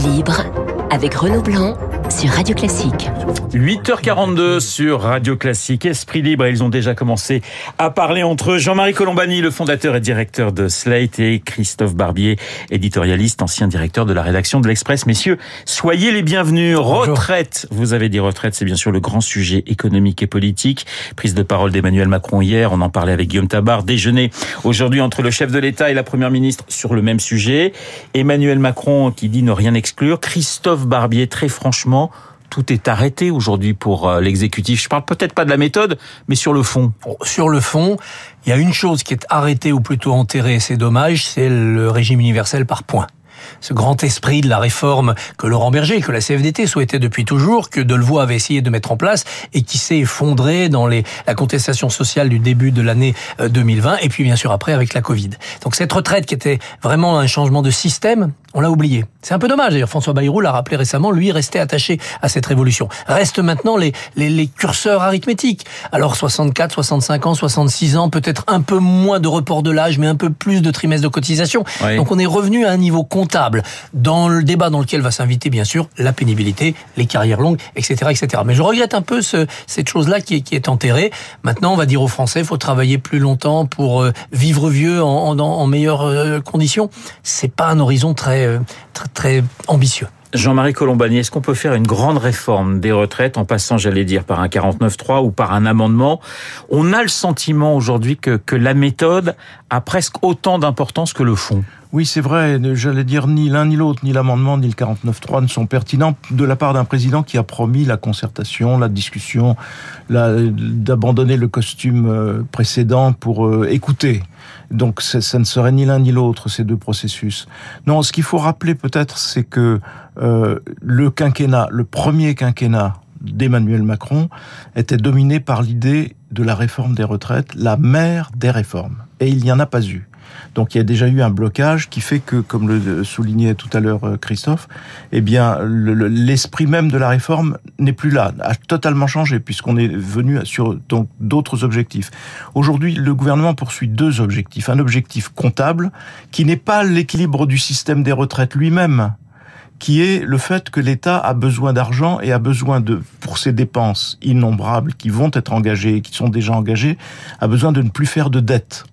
libre avec Renaud Blanc sur Radio Classique. 8h42 sur Radio Classique, Esprit Libre, ils ont déjà commencé à parler entre eux. Jean-Marie Colombani, le fondateur et directeur de Slate, et Christophe Barbier, éditorialiste, ancien directeur de la rédaction de l'Express. Messieurs, soyez les bienvenus. Retraite, vous avez dit retraite, c'est bien sûr le grand sujet économique et politique. Prise de parole d'Emmanuel Macron hier, on en parlait avec Guillaume Tabar. Déjeuner aujourd'hui entre le chef de l'État et la première ministre sur le même sujet. Emmanuel Macron qui dit ne rien exclure. Christophe Barbier, très franchement, tout est arrêté aujourd'hui pour euh, l'exécutif. Je parle peut-être pas de la méthode, mais sur le fond. Sur le fond, il y a une chose qui est arrêtée ou plutôt enterrée, c'est dommage, c'est le régime universel par points ce grand esprit de la réforme que Laurent Berger, que la CFDT souhaitait depuis toujours, que Delevoye avait essayé de mettre en place et qui s'est effondré dans la contestation sociale du début de l'année 2020 euh, et puis bien sûr après avec la Covid. Donc cette retraite qui était vraiment un changement de système, on l'a oublié. C'est un peu dommage. D'ailleurs, François Bayrou l'a rappelé récemment, lui restait attaché à cette révolution. Restent maintenant les, les, les, curseurs arithmétiques. Alors 64, 65 ans, 66 ans, peut-être un peu moins de report de l'âge, mais un peu plus de trimestres de cotisation. Donc on est revenu à un niveau comptable dans le débat dans lequel va s'inviter bien sûr la pénibilité, les carrières longues, etc. etc. Mais je regrette un peu ce, cette chose-là qui est, qui est enterrée. Maintenant, on va dire aux Français, il faut travailler plus longtemps pour euh, vivre vieux en, en, en meilleures euh, conditions. C'est pas un horizon très euh, très, ambitieux. Jean-Marie Colombani, est-ce qu'on peut faire une grande réforme des retraites en passant, j'allais dire, par un 49.3 ou par un amendement? On a le sentiment aujourd'hui que, que la méthode a presque autant d'importance que le fond. Oui, c'est vrai. J'allais dire ni l'un ni l'autre, ni l'amendement ni le 49.3 ne sont pertinents de la part d'un président qui a promis la concertation, la discussion, d'abandonner le costume euh, précédent pour euh, écouter. Donc ça ne serait ni l'un ni l'autre ces deux processus. Non, ce qu'il faut rappeler peut-être, c'est que euh, le quinquennat, le premier quinquennat d'Emmanuel Macron était dominé par l'idée de la réforme des retraites, la mère des réformes. Et il n'y en a pas eu. Donc il y a déjà eu un blocage qui fait que, comme le soulignait tout à l'heure euh, Christophe, eh bien l'esprit même de la réforme n'est plus là, a totalement changé puisqu'on est venu sur donc d'autres objectifs. Aujourd'hui, le gouvernement poursuit deux objectifs. Un objectif comptable qui n'est pas l'équilibre du système des retraites lui-même, qui est le fait que l'État a besoin d'argent et a besoin de, pour ses dépenses innombrables qui vont être engagées et qui sont déjà engagées, a besoin de ne plus faire de dettes.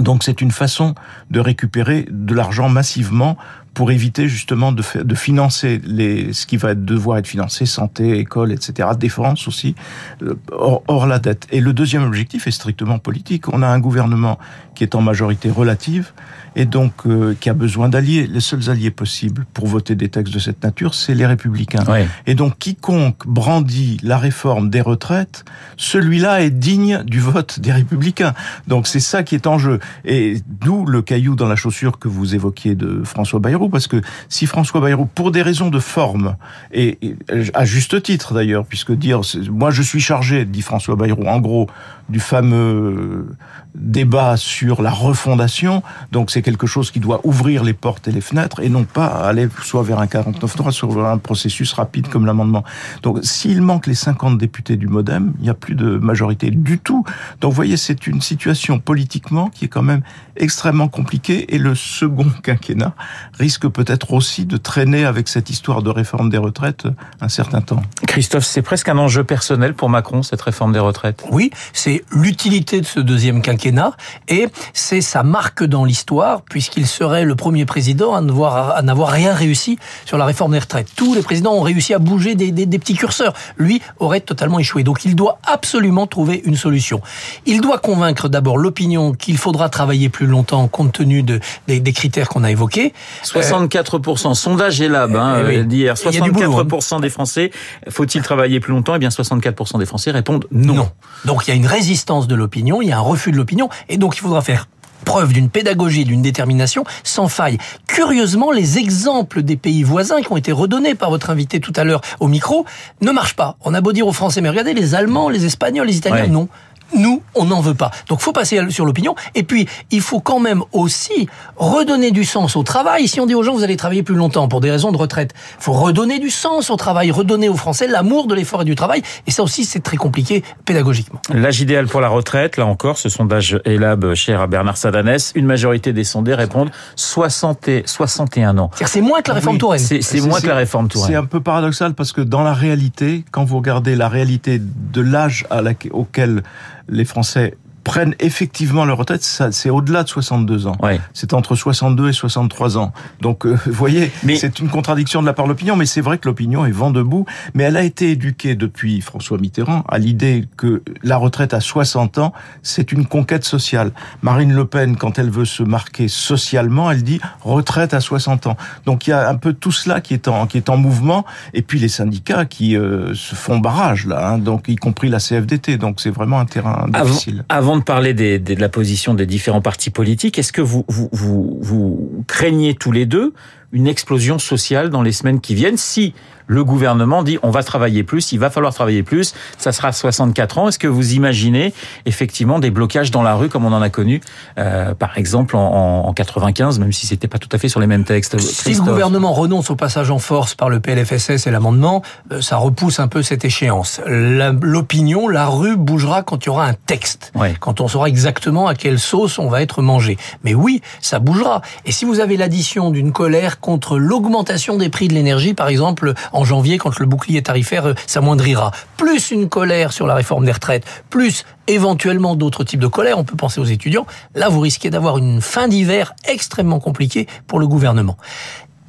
Donc c'est une façon de récupérer de l'argent massivement pour éviter justement de, de financer les, ce qui va devoir être financé, santé, école, etc., défense aussi, euh, hors, hors, la dette. Et le deuxième objectif est strictement politique. On a un gouvernement qui est en majorité relative et donc euh, qui a besoin d'alliés. Les seuls alliés possibles pour voter des textes de cette nature, c'est les républicains. Et donc quiconque brandit la réforme des retraites, celui-là est digne du vote des républicains. Donc c'est ça qui est en jeu. Et d'où le caillou dans la chaussure que vous évoquiez de François Parce que si François Bayrou, pour des raisons de forme, et à juste titre d'ailleurs, puisque dire, moi je suis chargé, dit François Bayrou, en gros, du fameux débat sur la refondation. Donc c'est quelque chose qui doit ouvrir les portes et les fenêtres et non pas aller soit vers un 49-3, soit vers un processus rapide comme l'amendement. Donc s'il manque les 50 députés du Modem, il n'y a plus de majorité du tout. Donc vous voyez, c'est une situation politiquement qui est quand même extrêmement compliquée et le second quinquennat risque peut-être aussi de traîner avec cette histoire de réforme des retraites un certain temps. Christophe, c'est presque un enjeu personnel pour Macron, cette réforme des retraites? Oui, c'est l'utilité de ce deuxième quinquennat et c'est sa marque dans l'histoire puisqu'il serait le premier président à n'avoir rien réussi sur la réforme des retraites. Tous les présidents ont réussi à bouger des, des, des petits curseurs. Lui aurait totalement échoué. Donc il doit absolument trouver une solution. Il doit convaincre d'abord l'opinion qu'il faudra travailler plus longtemps compte tenu de, des, des critères qu'on a évoqués. 64%, euh, sondage Elab hein, oui. d'hier, 64% hein. des Français, faut-il travailler plus longtemps? Eh bien 64% des Français répondent non. non. Donc il y a une résistance de l'opinion, il y a un refus de l'opinion, et donc il faudra faire preuve d'une pédagogie, d'une détermination sans faille. Curieusement, les exemples des pays voisins qui ont été redonnés par votre invité tout à l'heure au micro ne marchent pas. On a beau dire aux Français, mais regardez, les Allemands, les Espagnols, les Italiens, ouais. non Nous, on n'en veut pas. Donc, faut passer sur l'opinion. Et puis, il faut quand même aussi redonner du sens au travail. Si on dit aux gens, vous allez travailler plus longtemps pour des raisons de retraite, faut redonner du sens au travail, redonner aux Français l'amour de l'effort et du travail. Et ça aussi, c'est très compliqué pédagogiquement. L'âge idéal pour la retraite, là encore, ce sondage Elab cher à Bernard Sadanès, une majorité des sondés répondent 60 et 61 ans. C'est moins que la réforme Oui, Touraine. C'est moins que la réforme C'est Touraine. un peu paradoxal parce que dans la réalité, quand vous regardez la réalité de l'âge auquel les Français prennent effectivement leur retraite, c'est au-delà de 62 ans. Ouais. C'est entre 62 et 63 ans. Donc, euh, vous voyez, Mais- c'est une contradiction de la part de l'opinion, mais c'est vrai que l'opinion est vent debout. Mais elle a été éduquée depuis François Mitterrand à l'idée que la retraite à 60 ans, c'est une conquête sociale. Marine Le Pen, quand elle veut se marquer socialement, elle dit retraite à 60 ans. Donc, il y a un peu tout cela qui est en, qui est en mouvement. Et puis, les syndicats qui euh, se font barrage, là, hein, donc, y compris la CFDT. Donc, c'est vraiment un terrain Avant, difficile. avant de parler de la position des différents partis politiques, est-ce que vous craignez tous les deux une explosion sociale dans les semaines qui viennent si le gouvernement dit on va travailler plus, il va falloir travailler plus, ça sera 64 ans. Est-ce que vous imaginez effectivement des blocages dans la rue comme on en a connu, euh, par exemple en, en, en 95, même si c'était pas tout à fait sur les mêmes textes Si le Christophe gouvernement renonce au passage en force par le PLFSS et l'amendement, euh, ça repousse un peu cette échéance. La- L'opinion, la rue bougera quand il y aura un texte, Ouais. quand on saura exactement à quelle sauce on va être mangé. Mais oui, ça bougera. Et si vous avez l'addition d'une colère contre l'augmentation des prix de l'énergie, par exemple en janvier, quand le bouclier tarifaire euh, s'amoindrira, plus une colère sur la réforme des retraites, plus éventuellement d'autres types de colère, on peut penser aux étudiants, là vous risquez d'avoir une fin d'hiver extrêmement compliquée pour le gouvernement.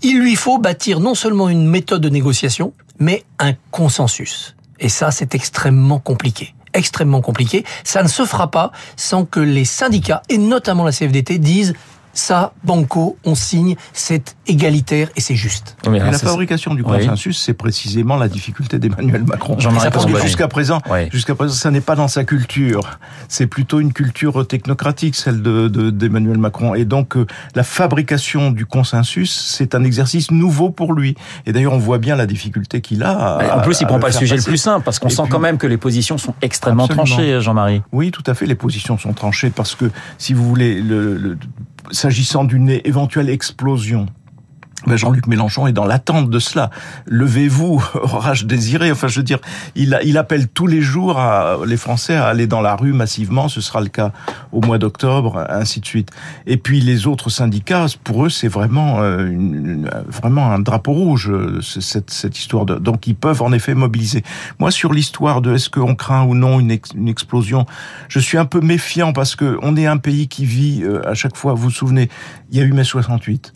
Il lui faut bâtir non seulement une méthode de négociation, mais un consensus. Et ça, c'est extrêmement compliqué. Extrêmement compliqué. Ça ne se fera pas sans que les syndicats, et notamment la CFDT, disent ça, banco, on signe, c'est égalitaire et c'est juste. Oui, mais Et alors, la fabrication du Oui. consensus, c'est précisément la difficulté d'Emmanuel Macron. Jean-Marie Parce que jusqu'à présent, Oui. jusqu'à présent, ça n'est pas dans sa culture. C'est plutôt une culture technocratique, celle de de- d'Emmanuel Macron. Et donc, euh, la fabrication du consensus, c'est un exercice nouveau pour lui. Et d'ailleurs, on voit bien la difficulté qu'il a. à- En plus, il à prend pas le sujet le plus simple, parce qu'on sent puis- quand même que les positions sont extrêmement Absolument. tranchées, Jean-Marie. Oui, tout à fait. Les positions sont tranchées parce que, si vous voulez, le, le- s'agissant d'une éventuelle explosion. Jean-Luc Mélenchon est dans l'attente de cela. Levez-vous, orage désiré. Enfin, je veux dire, il, appelle tous les jours les Français à aller dans la rue massivement. Ce sera le cas au mois d'octobre, ainsi de suite. Et puis les autres syndicats, pour eux, c'est vraiment, euh, un drapeau rouge euh, ce- cette, histoire. Donc, ils peuvent en effet mobiliser. Moi, sur l'histoire de est-ce qu'on craint ou non une explosion, je suis un peu méfiant parce que on est un pays qui vit euh, à chaque fois. Vous vous souvenez, il y a eu mai 68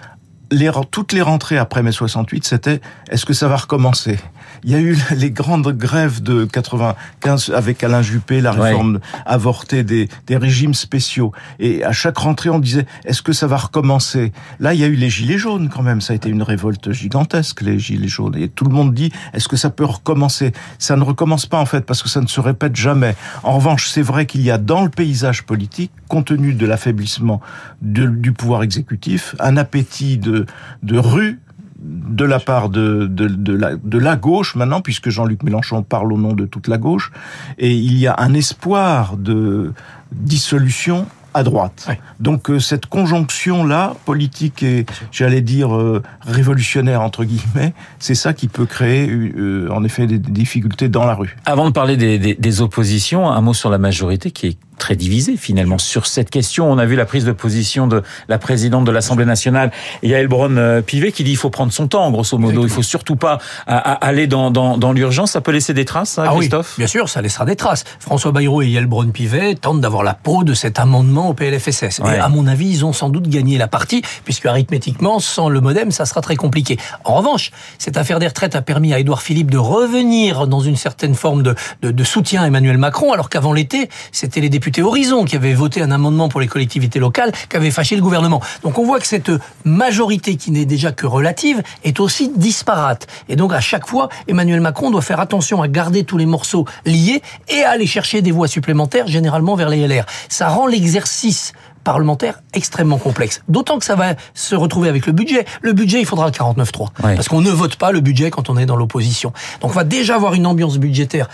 les, toutes les rentrées après mai 68, c'était est-ce que ça va recommencer? Il y a eu les grandes grèves de 95 avec Alain Juppé, la Ouais. réforme avortée des, des régimes spéciaux. Et à chaque rentrée, on disait est-ce que ça va recommencer? Là, il y a eu les gilets jaunes quand même. Ça a été une révolte gigantesque, les gilets jaunes. Et tout le monde dit est-ce que ça peut recommencer? Ça ne recommence pas en fait parce que ça ne se répète jamais. En revanche, c'est vrai qu'il y a dans le paysage politique, compte tenu de l'affaiblissement du pouvoir exécutif, un appétit de, de rue de la part de, de, de, la, de la gauche maintenant, puisque Jean-Luc Mélenchon parle au nom de toute la gauche, et il y a un espoir de dissolution à droite. Donc euh, cette conjonction-là, politique et, j'allais dire, euh, révolutionnaire, entre guillemets, c'est ça qui peut créer, euh, en effet, des, des difficultés dans la rue. Avant de parler des, des, des oppositions, un mot sur la majorité qui est très divisée finalement sur cette question. On a vu la prise de position de la présidente de l'Assemblée nationale, Yael Braun-Pivet, qui dit il faut prendre son temps, grosso modo. Il faut surtout pas aller dans, dans, dans l'urgence. Ça peut laisser des traces, ça, Ah oui, Christophe? bien sûr, ça laissera des traces. François Bayrou et Yael Braun-Pivet tentent d'avoir la peau de cet amendement au PLFSS. Ouais. Et à mon avis, ils ont sans doute gagné la partie, puisque arithmétiquement, sans le modem, ça sera très compliqué. En revanche, cette affaire des retraites a permis à Édouard Philippe de revenir dans une certaine forme de, de, de soutien à Emmanuel Macron, alors qu'avant l'été, c'était les députés Horizon qui avaient voté un amendement pour les collectivités locales qui avait fâché le gouvernement. Donc on voit que cette majorité, qui n'est déjà que relative, est aussi disparate. Et donc à chaque fois, Emmanuel Macron doit faire attention à garder tous les morceaux liés et à aller chercher des voix supplémentaires, généralement vers les LR. Ça rend l'exercice parlementaire extrêmement complexe. D'autant que ça va se retrouver avec le budget. Le budget, il faudra le 49.3. Ouais. Parce qu'on ne vote pas le budget quand on est dans l'opposition. Donc on va déjà avoir une ambiance budgétaire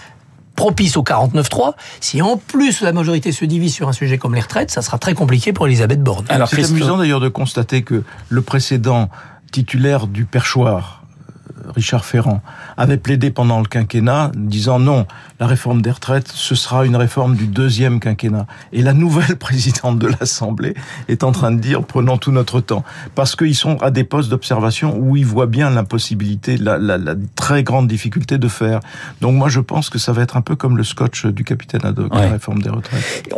propice au 49-3. Si en plus la majorité se divise sur un sujet comme les retraites, ça sera très compliqué pour Elisabeth Borne. Alors c'est amusant d'ailleurs de constater que le précédent titulaire du perchoir, Richard Ferrand, avait plaidé pendant le quinquennat, disant non, la réforme des retraites, ce sera une réforme du deuxième quinquennat. Et la nouvelle présidente de l'Assemblée est en train de dire prenons tout notre temps, parce qu'ils sont à des postes d'observation où ils voient bien l'impossibilité, la, la, la, très grande difficulté de faire. Donc moi je pense que ça va être un peu comme le scotch du capitaine Haddock, ouais. la réforme des retraites.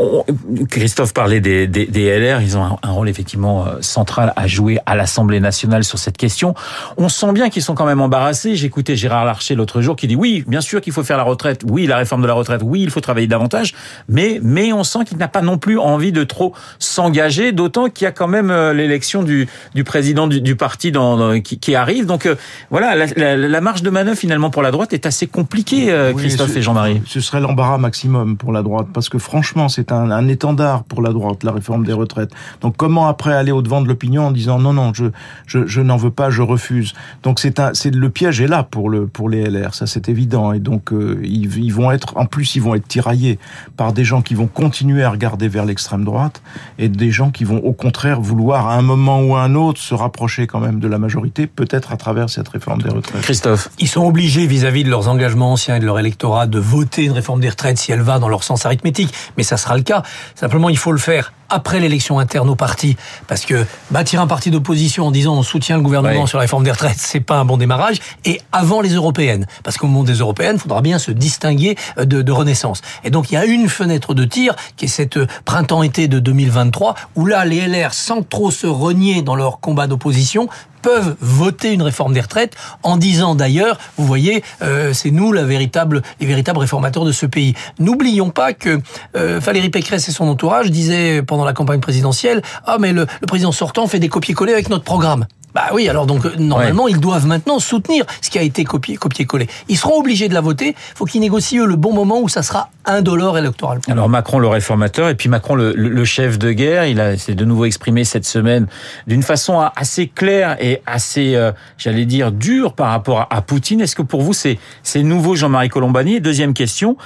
Christophe parlait des, des, des LR, ils ont un, un, rôle effectivement euh, central à jouer à l'Assemblée nationale sur cette question. On sent bien qu'ils sont quand même embarrassés. J'écoutais Gérard Larcher l'autre jour qui dit oui, bien sûr qu'il faut faire la retraite, oui, la réforme de la retraite, oui, il faut travailler davantage, mais mais on sent qu'il n'a pas non plus envie de trop s'engager, d'autant qu'il y a quand même euh, l'élection du, du président du, du parti dans, dans, qui, qui, arrive. Donc euh, voilà, la, la, la, marge de manœuvre finalement pour la droite est assez compliquée, euh, Christophe et Jean-Marie. Ce serait l'embarras maximum pour la droite, parce que franchement, c'est un, un, étendard pour la droite, la réforme des retraites. Donc comment après aller au devant de l'opinion en disant non, non, je, je, je n'en veux pas, je refuse? Donc c'est un, c'est le piège est là pour le pour les LR, ça c'est évident. Et donc euh, ils, ils, vont être, en plus ils vont être tiraillés par des gens qui vont continuer à regarder vers l'extrême droite et des gens qui vont au contraire vouloir à un moment ou à un autre se rapprocher quand même de la majorité, peut-être à travers cette réforme des retraites. Christophe, ils sont obligés vis-à-vis -vis de leurs engagements anciens et de leur électorat de voter une réforme des retraites si elle va dans leur sens arithmétique, mais ça sera le cas. Simplement, il faut le faire après l'élection interne au parti, parce que bâtir un parti d'opposition en disant on soutient le gouvernement oui. sur la réforme des retraites, c'est pas un bon démarrage, et avant les européennes, parce qu'au moment des européennes, il faudra bien se distinguer de, de, Renaissance. Et donc il y a une fenêtre de tir qui est cette printemps-été de 2023, où là les LR, sans trop se renier dans leur combat d'opposition, peuvent voter une réforme des retraites en disant d'ailleurs, vous voyez, euh, c'est nous la véritable, les véritables réformateurs de ce pays. N'oublions pas que euh, Valérie Pécresse et son entourage disaient pendant la campagne présidentielle, ah mais le, le président sortant fait des copier-coller avec notre programme. Bah oui, alors donc normalement ouais. ils doivent maintenant soutenir ce qui a été copié, copié-collé. Ils seront obligés de la voter. Faut qu'ils négocient eux, le bon moment où ça sera indolore électoral. Alors Macron le réformateur et puis Macron le, le, le chef de guerre. Il a s'est de nouveau exprimé cette semaine d'une façon assez claire et assez, euh, j'allais dire, dure par rapport à, à Poutine. Est-ce que pour vous c'est c'est nouveau, Jean-Marie Colombani? Et deuxième question.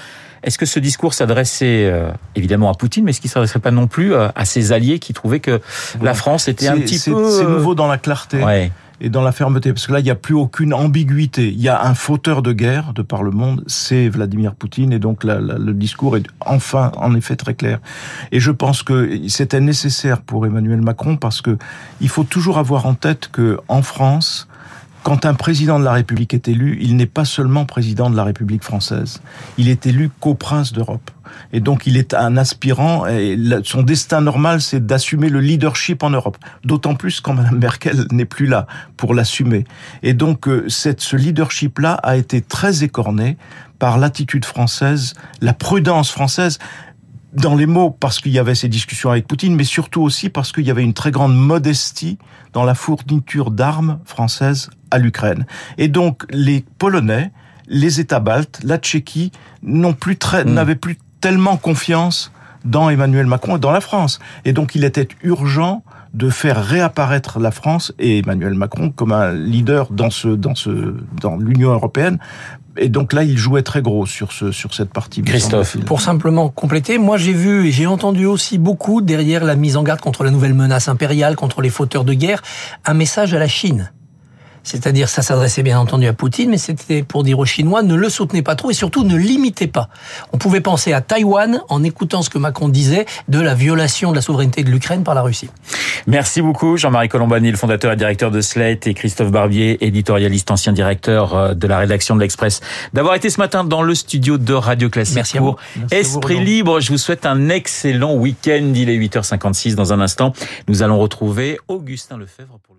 Est-ce que ce discours s'adressait euh, évidemment à Poutine, mais est-ce qu'il ne s'adresserait pas non plus euh, à ses alliés qui trouvaient que la France était un petit peu... C'est nouveau dans la clarté. Ouais et dans la fermeté, parce que là, il n'y a plus aucune ambiguïté. Il y a un fauteur de guerre de par le monde, c'est Vladimir Poutine, et donc la, la, le discours est enfin, en effet, très clair. Et je pense que c'était nécessaire pour Emmanuel Macron, parce que il faut toujours avoir en tête que en France, quand un président de la République est élu, il n'est pas seulement président de la République française. Il est élu co-prince d'Europe. Et donc, il est un aspirant. Son destin normal, c'est d'assumer le leadership en Europe. D'autant plus quand Mme Merkel n'est plus là pour l'assumer. Et donc, cette, ce leadership-là a été très écorné par l'attitude française, la prudence française dans les mots parce qu'il y avait ces discussions avec Poutine, mais surtout aussi parce qu'il y avait une très grande modestie dans la fourniture d'armes françaises à l'Ukraine. Et donc les Polonais, les États baltes, la Tchéquie n'ont plus très, mmh. n'avaient plus tellement confiance dans Emmanuel Macron et dans la France. Et donc il était urgent de faire réapparaître la France et Emmanuel Macron comme un leader dans ce dans ce dans l'Union européenne et donc là, il jouait très gros sur ce sur cette partie. Christophe, pour simplement compléter, moi j'ai vu et j'ai entendu aussi beaucoup derrière la mise en garde contre la nouvelle menace impériale, contre les fauteurs de guerre, un message à la Chine. C'est-à-dire, ça s'adressait bien entendu à Poutine, mais c'était pour dire aux Chinois, ne le soutenez pas trop et surtout ne limitez pas. On pouvait penser à Taïwan en écoutant ce que Macron disait de la violation de la souveraineté de l'Ukraine par la Russie. Merci beaucoup, Jean-Marie Colombani, le fondateur et directeur de Slate, et Christophe Barbier, éditorialiste, ancien directeur euh, de la rédaction de l'Express, d'avoir été ce matin dans le studio de Radio Classique Merci pour Merci Esprit Libre. Je vous souhaite un excellent week-end. Il est 8h56 dans un instant. Nous allons retrouver Augustin Lefebvre pour